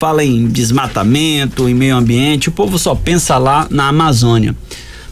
fala em desmatamento, em meio ambiente, o povo só pensa lá na Amazônia.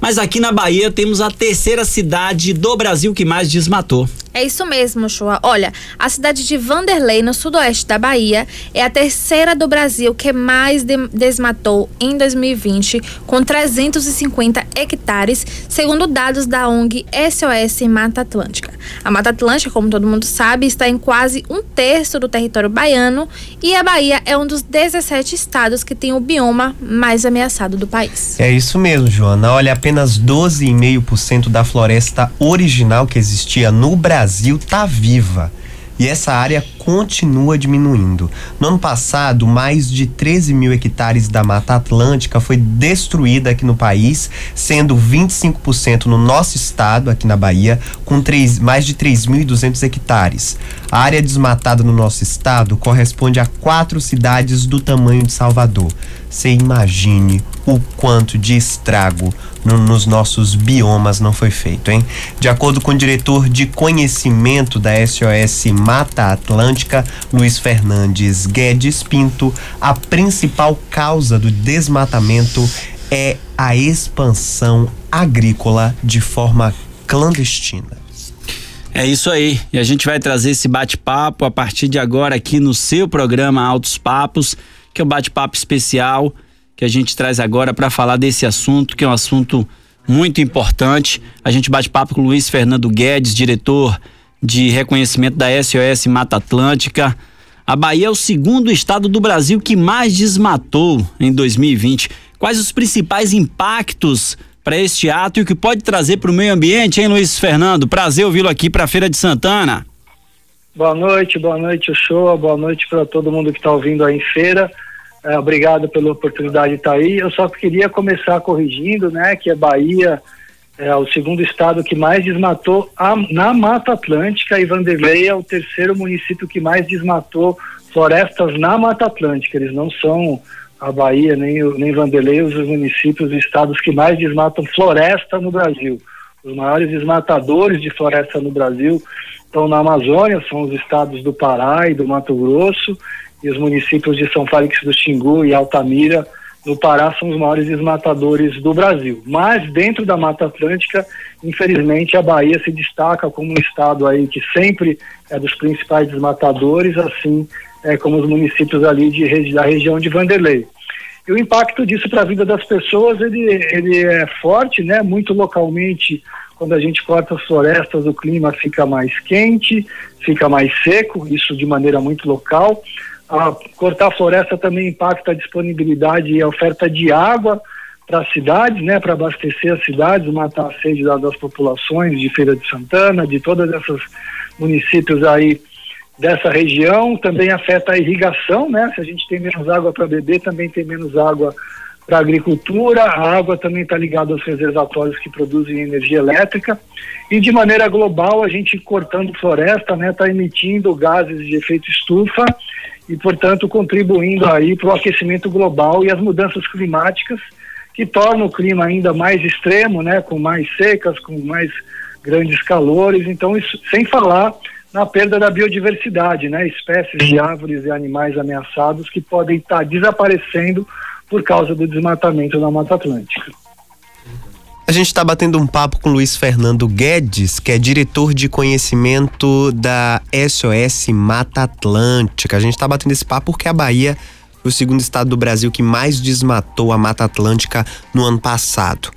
Mas aqui na Bahia temos a terceira cidade do Brasil que mais desmatou. É isso mesmo, Chua. Olha, a cidade de Vanderlei, no sudoeste da Bahia, é a terceira do Brasil que mais de desmatou em 2020, com 350 hectares, segundo dados da ONG SOS Mata Atlântica. A Mata Atlântica, como todo mundo sabe, está em quase um terço do território baiano e a Bahia é um dos 17 estados que tem o bioma mais ameaçado do país. É isso mesmo, Joana. Olha, apenas 12,5% da floresta original que existia no Brasil Brasil está viva e essa área continua diminuindo. No ano passado, mais de 13 mil hectares da Mata Atlântica foi destruída aqui no país, sendo 25% no nosso estado, aqui na Bahia, com 3, mais de 3.200 hectares. A área desmatada no nosso estado corresponde a quatro cidades do tamanho de Salvador. Você imagine o quanto de estrago no, nos nossos biomas não foi feito, hein? De acordo com o diretor de conhecimento da SOS Mata Atlântica, Luiz Fernandes Guedes Pinto, a principal causa do desmatamento é a expansão agrícola de forma clandestina. É isso aí. E a gente vai trazer esse bate-papo a partir de agora aqui no seu programa Altos Papos, que é o um bate-papo especial que a gente traz agora para falar desse assunto, que é um assunto muito importante. A gente bate papo com o Luiz Fernando Guedes, diretor de reconhecimento da SOS Mata Atlântica. A Bahia é o segundo estado do Brasil que mais desmatou em 2020. Quais os principais impactos para este ato e o que pode trazer para o meio ambiente, hein, Luiz Fernando? Prazer ouvi-lo aqui para a Feira de Santana. Boa noite, boa noite, show, boa noite para todo mundo que está ouvindo aí em feira. É, obrigado pela oportunidade de estar aí. Eu só queria começar corrigindo, né, que a Bahia é o segundo estado que mais desmatou a, na Mata Atlântica e Vanderlei é o terceiro município que mais desmatou florestas na Mata Atlântica. Eles não são a Bahia nem, nem Vanderlei os municípios, os estados que mais desmatam floresta no Brasil. Os maiores desmatadores de floresta no Brasil estão na Amazônia, são os estados do Pará e do Mato Grosso e os municípios de São Félix do Xingu e Altamira, no Pará, são os maiores desmatadores do Brasil. Mas dentro da Mata Atlântica, infelizmente, a Bahia se destaca como um estado aí que sempre é dos principais desmatadores, assim é, como os municípios ali de, da região de Vanderlei. E o impacto disso para a vida das pessoas, ele, ele é forte, né? Muito localmente, quando a gente corta as florestas, o clima fica mais quente, fica mais seco, isso de maneira muito local a cortar a floresta também impacta a disponibilidade e a oferta de água para as cidades, né, para abastecer as cidades, matar a sede das populações de Feira de Santana, de todas essas municípios aí dessa região, também afeta a irrigação, né? Se a gente tem menos água para beber, também tem menos água para agricultura, a água também está ligada aos reservatórios que produzem energia elétrica. E de maneira global a gente cortando floresta, né, está emitindo gases de efeito estufa e, portanto, contribuindo aí para o aquecimento global e as mudanças climáticas que tornam o clima ainda mais extremo, né, com mais secas, com mais grandes calores. Então, isso, sem falar na perda da biodiversidade, né, espécies de árvores e animais ameaçados que podem estar desaparecendo por causa do desmatamento na Mata Atlântica. A gente está batendo um papo com Luiz Fernando Guedes, que é diretor de conhecimento da SOS Mata Atlântica. A gente está batendo esse papo porque a Bahia foi o segundo estado do Brasil que mais desmatou a Mata Atlântica no ano passado.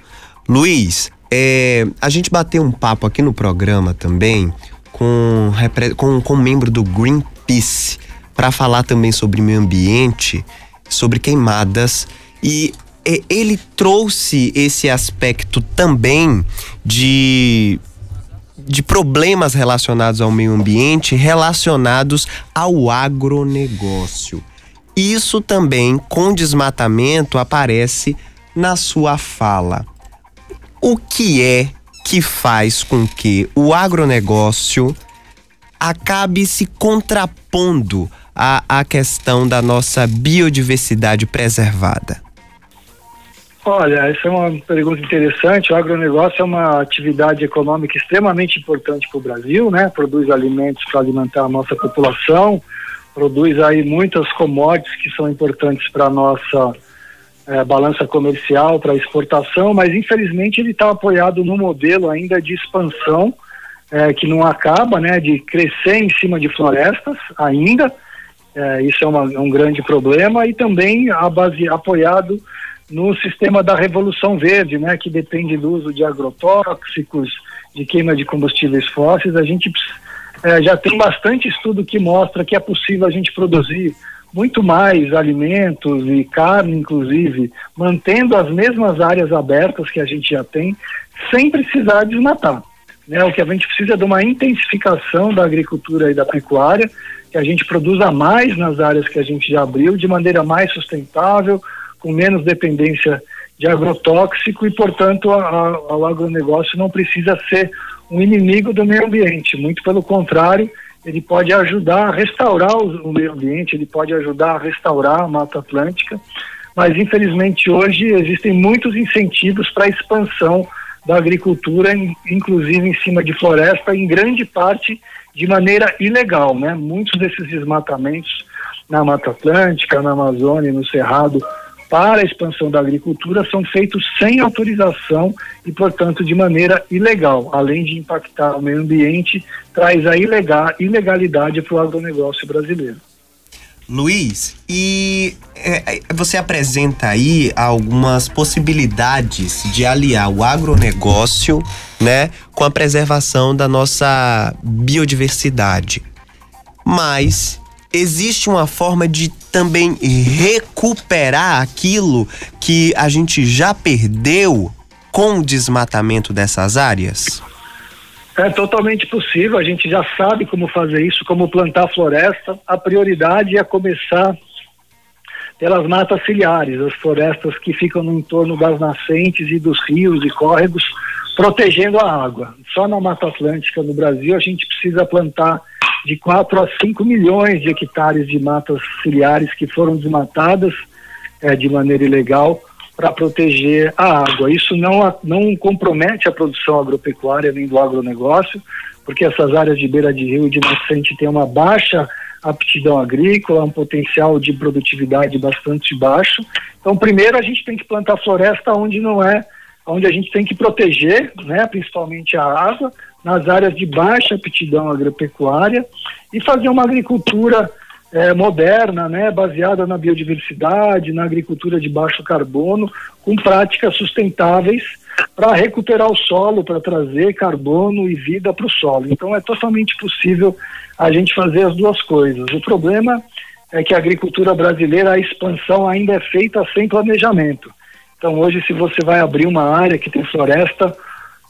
Luiz, é, a gente bateu um papo aqui no programa também com, com, com um membro do Greenpeace para falar também sobre meio ambiente, sobre queimadas e ele trouxe esse aspecto também de de problemas relacionados ao meio ambiente, relacionados ao agronegócio. Isso também, com desmatamento, aparece na sua fala. O que é que faz com que o agronegócio acabe se contrapondo à, à questão da nossa biodiversidade preservada? Olha, essa é uma pergunta interessante. O agronegócio é uma atividade econômica extremamente importante para o Brasil, né? Produz alimentos para alimentar a nossa população, produz aí muitas commodities que são importantes para a nossa é, balança comercial, para exportação, mas infelizmente ele está apoiado no modelo ainda de expansão, é, que não acaba, né, de crescer em cima de florestas ainda, é, isso é, uma, um grande problema, e também a base, apoiado no sistema da Revolução Verde, né, que depende do uso de agrotóxicos, de queima de combustíveis fósseis, a gente é, já tem bastante estudo que mostra que é possível a gente produzir muito mais alimentos e carne, inclusive, mantendo as mesmas áreas abertas que a gente já tem, sem precisar desmatar. Né? O que a gente precisa é de uma intensificação da agricultura e da pecuária, que a gente produza mais nas áreas que a gente já abriu, de maneira mais sustentável, com menos dependência de agrotóxico e, portanto, a, a, o agronegócio não precisa ser um inimigo do meio ambiente. Muito pelo contrário, ele pode ajudar a restaurar o, o meio ambiente, ele pode ajudar a restaurar a Mata Atlântica, mas infelizmente hoje existem muitos incentivos para a expansão da agricultura, inclusive em cima de floresta, em grande parte de maneira ilegal, né? Muitos desses desmatamentos na Mata Atlântica, na Amazônia, no Cerrado, para a expansão da agricultura são feitos sem autorização e, portanto, de maneira ilegal. Além de impactar o meio ambiente, traz a ilegal, ilegalidade para o agronegócio brasileiro. Luiz, e é, é, você apresenta aí algumas possibilidades de aliar o agronegócio, né, com a preservação da nossa biodiversidade. Mas existe uma forma de também recuperar aquilo que a gente já perdeu com o desmatamento dessas áreas? É totalmente possível, a gente já sabe como fazer isso, como plantar floresta. A prioridade é começar pelas matas ciliares, as florestas que ficam no entorno das nascentes e dos rios e córregos, protegendo a água. Só na Mata Atlântica, no Brasil, a gente precisa plantar de 4 a 5 milhões de hectares de matas ciliares que foram desmatadas é, de maneira ilegal para proteger a água. Isso não, não compromete a produção agropecuária nem do agronegócio, porque essas áreas de beira de rio e de nascente têm uma baixa aptidão agrícola, um potencial de produtividade bastante baixo. Então, primeiro a gente tem que plantar floresta onde não é, onde a gente tem que proteger, né, principalmente a água, nas áreas de baixa aptidão agropecuária e fazer uma agricultura é, moderna, né, baseada na biodiversidade, na agricultura de baixo carbono, com práticas sustentáveis para recuperar o solo, para trazer carbono e vida para o solo. Então é totalmente possível a gente fazer as duas coisas. O problema é que a agricultura brasileira, a expansão ainda é feita sem planejamento. Então hoje, se você vai abrir uma área que tem floresta,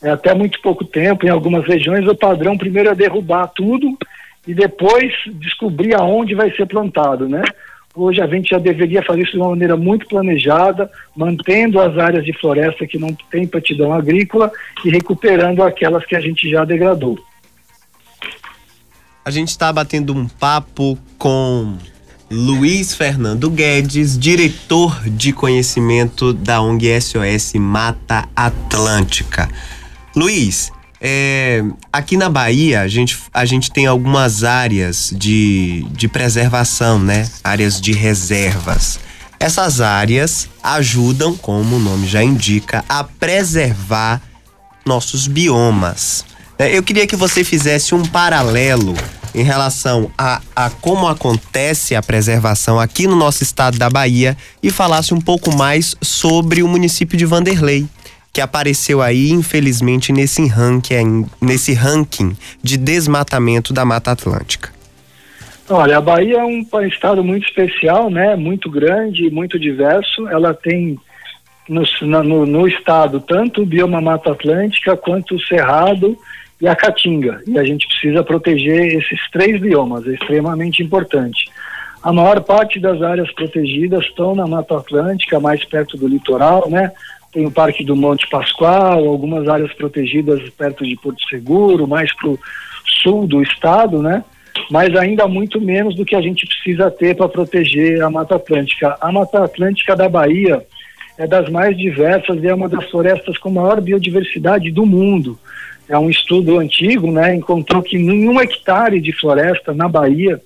é, até muito pouco tempo, em algumas regiões, o padrão primeiro é derrubar tudo e depois descobrir aonde vai ser plantado, né? Hoje a gente já deveria fazer isso de uma maneira muito planejada, mantendo as áreas de floresta que não têm patidão agrícola e recuperando aquelas que a gente já degradou. A gente está batendo um papo com Luiz Fernando Guedes, diretor de conhecimento da ONG SOS Mata Atlântica. Luiz, é, aqui na Bahia a gente, a gente tem algumas áreas de, de preservação, né? Áreas de reservas. Essas áreas ajudam, como o nome já indica, a preservar nossos biomas. É, eu queria que você fizesse um paralelo em relação a, a como acontece a preservação aqui no nosso estado da Bahia e falasse um pouco mais sobre o município de Vanderlei que apareceu aí, infelizmente, nesse ranking, nesse ranking de desmatamento da Mata Atlântica? Olha, a Bahia é um estado muito especial, né? Muito grande, muito diverso. Ela tem no, no, no estado tanto o bioma Mata Atlântica quanto o Cerrado e a Caatinga. E a gente precisa proteger esses três biomas, é extremamente importante. A maior parte das áreas protegidas estão na Mata Atlântica, mais perto do litoral, né? Tem o Parque do Monte Pascoal, algumas áreas protegidas perto de Porto Seguro, mais para o sul do estado, né? Mas ainda muito menos do que a gente precisa ter para proteger a Mata Atlântica. A Mata Atlântica da Bahia é das mais diversas e é uma das florestas com maior biodiversidade do mundo. É um estudo antigo, né? Encontrou que em um hectare de floresta na Bahia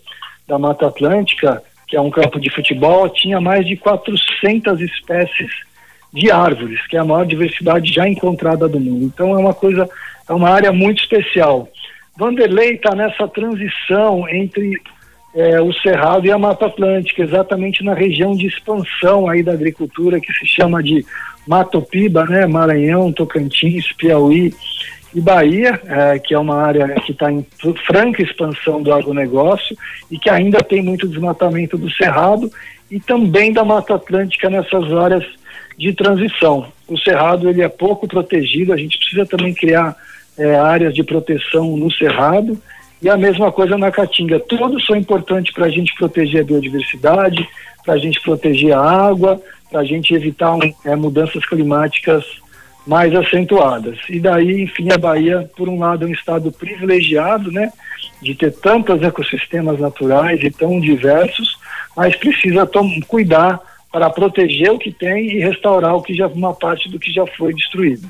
da Mata Atlântica, que é um campo de futebol, tinha mais de 400 espécies de árvores, que é a maior diversidade já encontrada do mundo. Então é uma coisa, é uma área muito especial. Vanderlei está nessa transição entre é, o Cerrado e a Mata Atlântica, exatamente na região de expansão aí da agricultura que se chama de Matopiba, né, Maranhão, Tocantins, Piauí e Bahia, é, que é uma área que está em franca expansão do agronegócio e que ainda tem muito desmatamento do Cerrado e também da Mata Atlântica nessas áreas de transição. O Cerrado ele é pouco protegido, a gente precisa também criar é, áreas de proteção no Cerrado e a mesma coisa na Caatinga. Todos são importantes para a gente proteger a biodiversidade, para a gente proteger a água, para a gente evitar um, é, mudanças climáticas mais acentuadas. E daí, enfim, a Bahia, por um lado, é um estado privilegiado, né, de ter tantos ecossistemas naturais e tão diversos, mas precisa cuidar para proteger o que tem e restaurar o que já uma parte do que já foi destruído.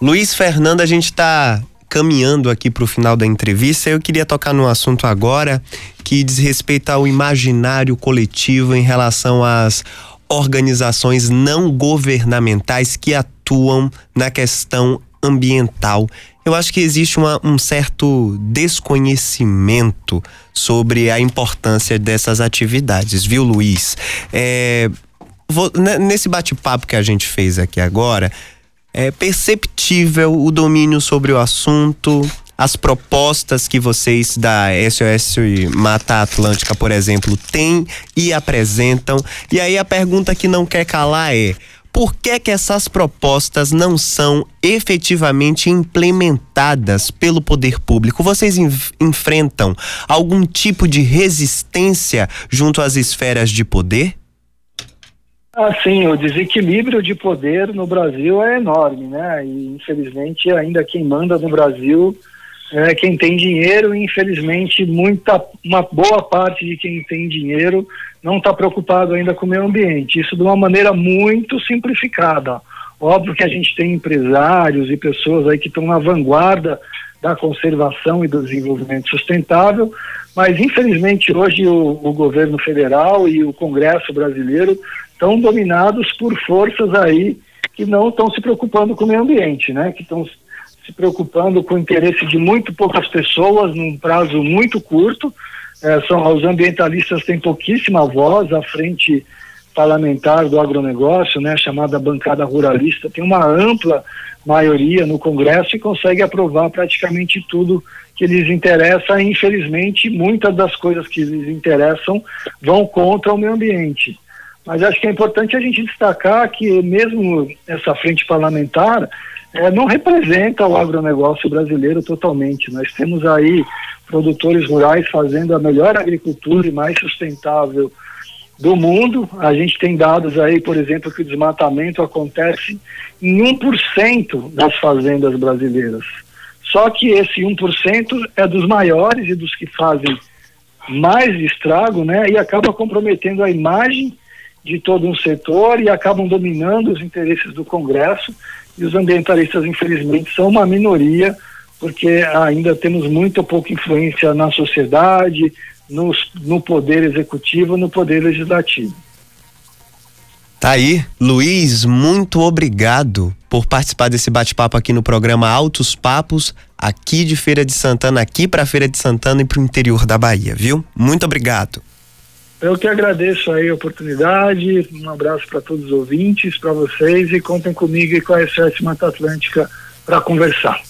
Luiz Fernando, a gente está caminhando aqui para o final da entrevista, eu queria tocar num assunto agora que diz respeito ao imaginário coletivo em relação às organizações não governamentais que atuam na questão ambiental. Eu acho que existe uma, um certo desconhecimento sobre a importância dessas atividades, viu, Luiz? É, vou, nesse bate-papo que a gente fez aqui agora, é perceptível o domínio sobre o assunto, as propostas que vocês da SOS Mata Atlântica, por exemplo, têm e apresentam. E aí a pergunta que não quer calar é: por que que essas propostas não são efetivamente implementadas pelo poder público? Vocês enfrentam algum tipo de resistência junto às esferas de poder? Ah, sim, o desequilíbrio de poder no Brasil é enorme, né? E infelizmente ainda quem manda no Brasil é quem tem dinheiro infelizmente muita, uma boa parte de quem tem dinheiro não está preocupado ainda com o meio ambiente. Isso de uma maneira muito simplificada. Óbvio que a gente tem empresários e pessoas aí que estão na vanguarda da conservação e do desenvolvimento sustentável, mas infelizmente hoje o, o governo federal e o Congresso brasileiro estão dominados por forças aí que não estão se preocupando com o meio ambiente, né? Que estão se preocupando com o interesse de muito poucas pessoas num prazo muito curto. É, são os ambientalistas têm pouquíssima voz à frente parlamentar do agronegócio, né, chamada bancada ruralista, tem uma ampla maioria no Congresso e consegue aprovar praticamente tudo que lhes interessa. Infelizmente, muitas das coisas que lhes interessam vão contra o meio ambiente. Mas acho que é importante a gente destacar que mesmo essa frente parlamentar é, não representa o agronegócio brasileiro totalmente. Nós temos aí produtores rurais fazendo a melhor agricultura e mais sustentável do mundo. A gente tem dados aí, por exemplo, que o desmatamento acontece em 1% das fazendas brasileiras. Só que esse 1% é dos maiores e dos que fazem mais estrago, né? E acaba comprometendo a imagem de todo um setor e acabam dominando os interesses do Congresso. E os ambientalistas, infelizmente, são uma minoria, porque ainda temos muito pouca influência na sociedade, no, no poder executivo, no poder legislativo. Tá aí, Luiz, muito obrigado por participar desse bate-papo aqui no programa Altos Papos, aqui de Feira de Santana, aqui para Feira de Santana e para o interior da Bahia, viu? Muito obrigado. Eu que agradeço aí a oportunidade, um abraço para todos os ouvintes, para vocês e contem comigo e com a SS Mata Atlântica para conversar.